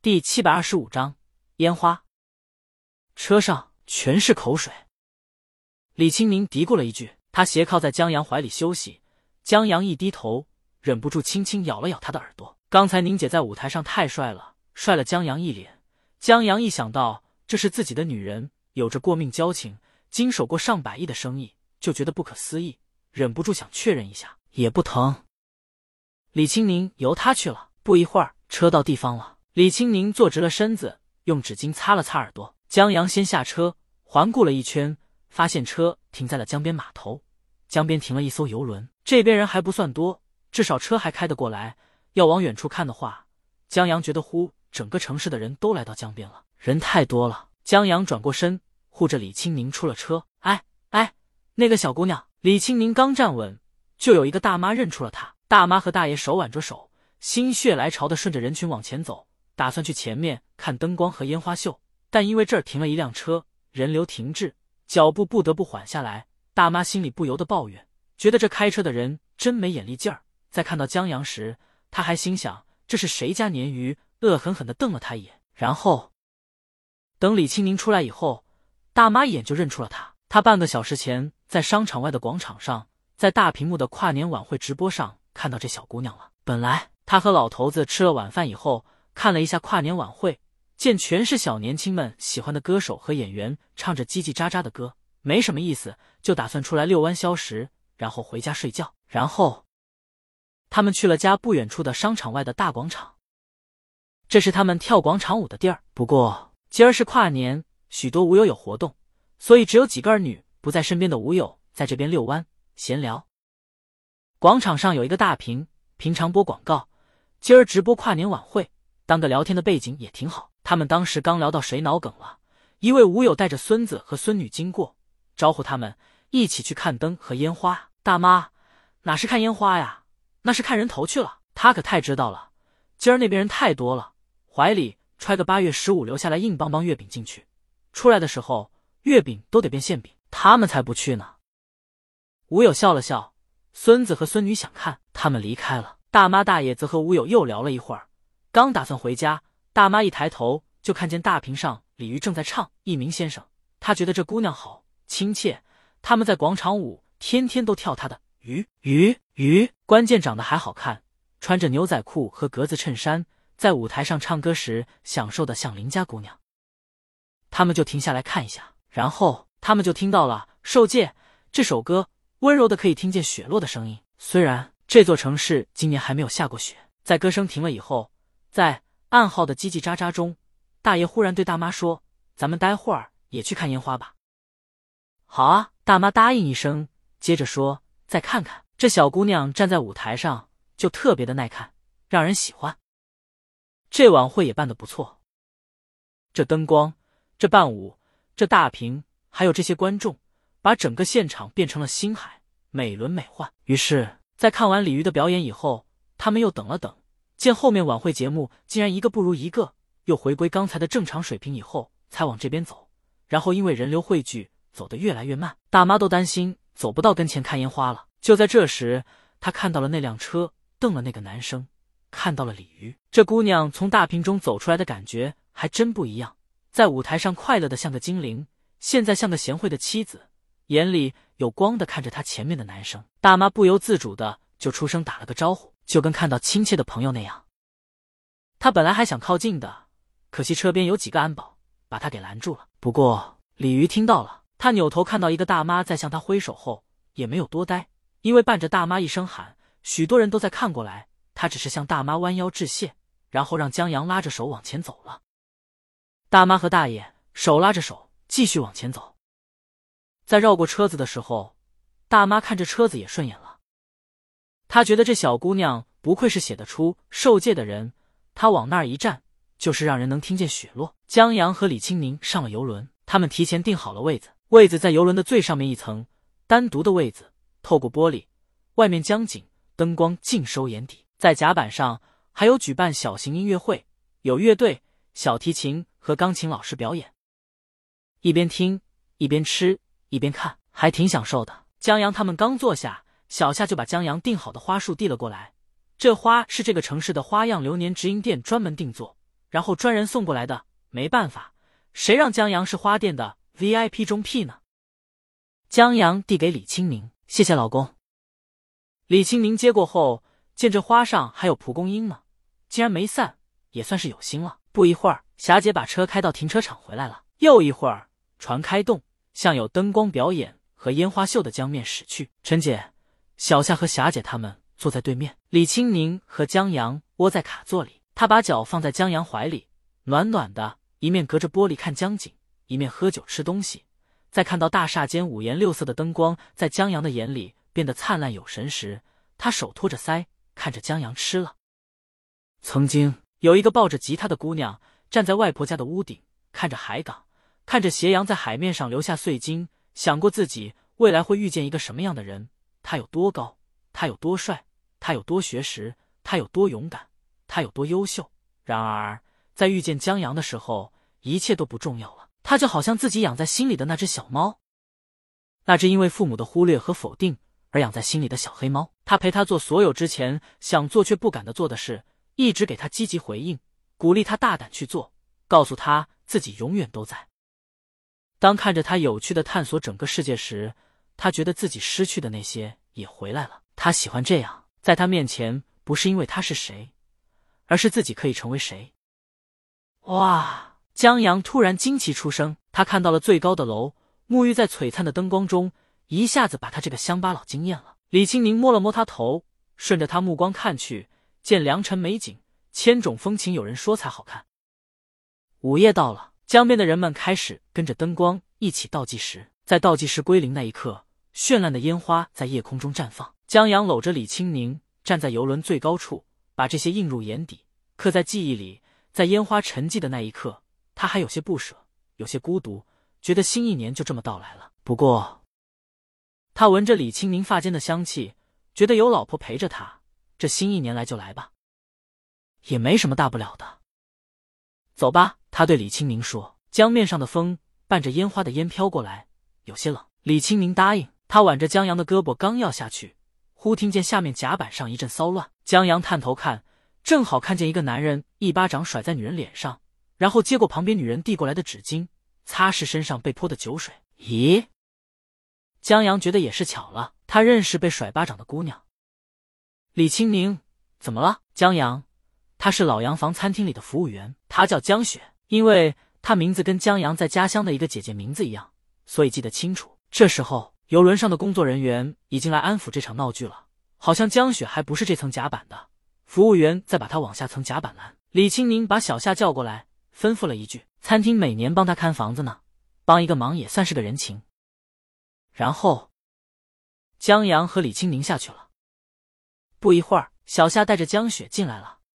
第七百二十五章烟花。车上全是口水。李青宁嘀咕了一句，他斜靠在江阳怀里休息。江阳一低头，忍不住轻轻咬了咬他的耳朵。刚才宁姐在舞台上太帅了，帅了江阳一脸。江阳一想到这是自己的女人，有着过命交情，经手过上百亿的生意，就觉得不可思议，忍不住想确认一下，也不疼。李青宁由他去了。不一会儿，车到地方了。李青宁坐直了身子，用纸巾擦了擦耳朵。江阳先下车，环顾了一圈，发现车停在了江边码头。江边停了一艘游轮，这边人还不算多，至少车还开得过来。要往远处看的话，江阳觉得呼，整个城市的人都来到江边了，人太多了。江阳转过身，护着李青宁出了车。哎哎，那个小姑娘！李青宁刚站稳，就有一个大妈认出了她。大妈和大爷手挽着手，心血来潮的顺着人群往前走，打算去前面看灯光和烟花秀。但因为这儿停了一辆车，人流停滞，脚步不得不缓下来。大妈心里不由得抱怨，觉得这开车的人真没眼力劲儿。在看到江阳时，他还心想这是谁家鲶鱼，恶狠狠地瞪了他一眼。然后等李青宁出来以后，大妈一眼就认出了他。他半个小时前在商场外的广场上，在大屏幕的跨年晚会直播上。看到这小姑娘了。本来他和老头子吃了晚饭以后，看了一下跨年晚会，见全是小年轻们喜欢的歌手和演员唱着叽叽喳喳的歌，没什么意思，就打算出来遛弯消食，然后回家睡觉。然后他们去了家不远处的商场外的大广场，这是他们跳广场舞的地儿。不过今儿是跨年，许多舞友有活动，所以只有几个儿女不在身边的舞友在这边遛弯闲聊。广场上有一个大屏，平常播广告，今儿直播跨年晚会，当个聊天的背景也挺好。他们当时刚聊到谁脑梗了，一位舞友带着孙子和孙女经过，招呼他们一起去看灯和烟花。大妈，哪是看烟花呀，那是看人头去了。他可太知道了，今儿那边人太多了，怀里揣个八月十五留下来硬邦邦月饼进去，出来的时候月饼都得变馅饼，他们才不去呢。舞友笑了笑。孙子和孙女想看，他们离开了。大妈大爷则和吴友又聊了一会儿，刚打算回家，大妈一抬头就看见大屏上李鱼正在唱《一鸣先生》，他觉得这姑娘好亲切。他们在广场舞，天天都跳她的鱼鱼鱼，关键长得还好看，穿着牛仔裤和格子衬衫，在舞台上唱歌时享受的像邻家姑娘。他们就停下来看一下，然后他们就听到了《受戒》这首歌。温柔的可以听见雪落的声音。虽然这座城市今年还没有下过雪，在歌声停了以后，在暗号的叽叽喳喳中，大爷忽然对大妈说：“咱们待会儿也去看烟花吧。”好啊，大妈答应一声，接着说：“再看看这小姑娘站在舞台上，就特别的耐看，让人喜欢。这晚会也办得不错，这灯光，这伴舞，这大屏，还有这些观众。”把整个现场变成了星海，美轮美奂。于是，在看完鲤鱼的表演以后，他们又等了等，见后面晚会节目竟然一个不如一个，又回归刚才的正常水平以后，才往这边走。然后因为人流汇聚，走得越来越慢，大妈都担心走不到跟前看烟花了。就在这时，她看到了那辆车，瞪了那个男生，看到了鲤鱼。这姑娘从大屏中走出来的感觉还真不一样，在舞台上快乐的像个精灵，现在像个贤惠的妻子。眼里有光的看着她前面的男生，大妈不由自主的就出声打了个招呼，就跟看到亲切的朋友那样。他本来还想靠近的，可惜车边有几个安保把他给拦住了。不过鲤鱼听到了，他扭头看到一个大妈在向他挥手后，也没有多待，因为伴着大妈一声喊，许多人都在看过来。他只是向大妈弯腰致谢，然后让江阳拉着手往前走了。大妈和大爷手拉着手继续往前走。在绕过车子的时候，大妈看着车子也顺眼了。他觉得这小姑娘不愧是写得出受戒的人。她往那儿一站，就是让人能听见雪落。江阳和李青宁上了游轮，他们提前订好了位子，位子在游轮的最上面一层，单独的位子。透过玻璃，外面江景，灯光尽收眼底。在甲板上还有举办小型音乐会，有乐队、小提琴和钢琴老师表演。一边听一边吃。一边看还挺享受的。江阳他们刚坐下，小夏就把江阳订好的花束递了过来。这花是这个城市的花样流年直营店专门定做，然后专人送过来的。没办法，谁让江阳是花店的 VIP 中 P 呢？江阳递给李清明，谢谢老公。李清明接过后，见这花上还有蒲公英呢，竟然没散，也算是有心了。不一会儿，霞姐把车开到停车场回来了。又一会儿，船开动，向有灯光表演和烟花秀的江面驶去。陈姐、小夏和霞姐他们坐在对面，李清宁和江阳窝在卡座里，他把脚放在江阳怀里，暖暖的，一面隔着玻璃看江景，一面喝酒吃东西。在看到大厦间五颜六色的灯光在江阳的眼里变得灿烂有神时，他手托着腮，看着江阳吃了。曾经有一个抱着吉他的姑娘站在外婆家的屋顶，看着海港，看着斜阳在海面上留下碎金，想过自己未来会遇见一个什么样的人。他有多高？他有多帅？他有多学识？他有多勇敢？他有多优秀？然而，在遇见江阳的时候，一切都不重要了。他就好像自己养在心里的那只小猫，那只因为父母的忽略和否定而养在心里的小黑猫。他陪他做所有之前想做却不敢的做的事，一直给他积极回应，鼓励他大胆去做，告诉他自己永远都在。当看着他有趣的探索整个世界时，他觉得自己失去的那些也回来了。他喜欢这样，在他面前，不是因为他是谁，而是自己可以成为谁。哇！江阳突然惊奇出声，他看到了最高的楼，沐浴在璀璨的灯光中，一下子把他这个乡巴佬惊艳了。李青宁摸了摸他头，顺着他目光看去，见良辰美景，千种风情，有人说才好看。午夜到了，江边的人们开始跟着灯光一起倒计时，在倒计时归零那一刻，绚烂的烟花在夜空中绽放。江阳搂着李青宁，站在游轮最高处，把这些映入眼底，刻在记忆里。在烟花沉寂的那一刻。他还有些不舍，有些孤独，觉得新一年就这么到来了。不过，他闻着李清明发间的香气，觉得有老婆陪着他，这新一年来就来吧，也没什么大不了的。走吧，他对李清明说。江面上的风伴着烟花的烟飘过来，有些冷。李清明答应。他挽着江阳的胳膊，刚要下去，忽听见下面甲板上一阵骚乱。江阳探头看，正好看见一个男人一巴掌甩在女人脸上。然后接过旁边女人递过来的纸巾，擦拭身上被泼的酒水。咦，江阳觉得也是巧了，他认识被甩巴掌的姑娘。李清明，怎么了？江阳，他是老洋房餐厅里的服务员，他叫江雪，因为他名字跟江阳在家乡的一个姐姐名字一样，所以记得清楚。这时候，游轮上的工作人员已经来安抚这场闹剧了，好像江雪还不是这层甲板的，服务员在把他往下层甲板拦。李清宁把小夏叫过来。吩咐了一句：“餐厅每年帮他看房子呢，帮一个忙也算是个人情。”然后，江阳和李清宁下去了。不一会儿，小夏带着江雪进来了。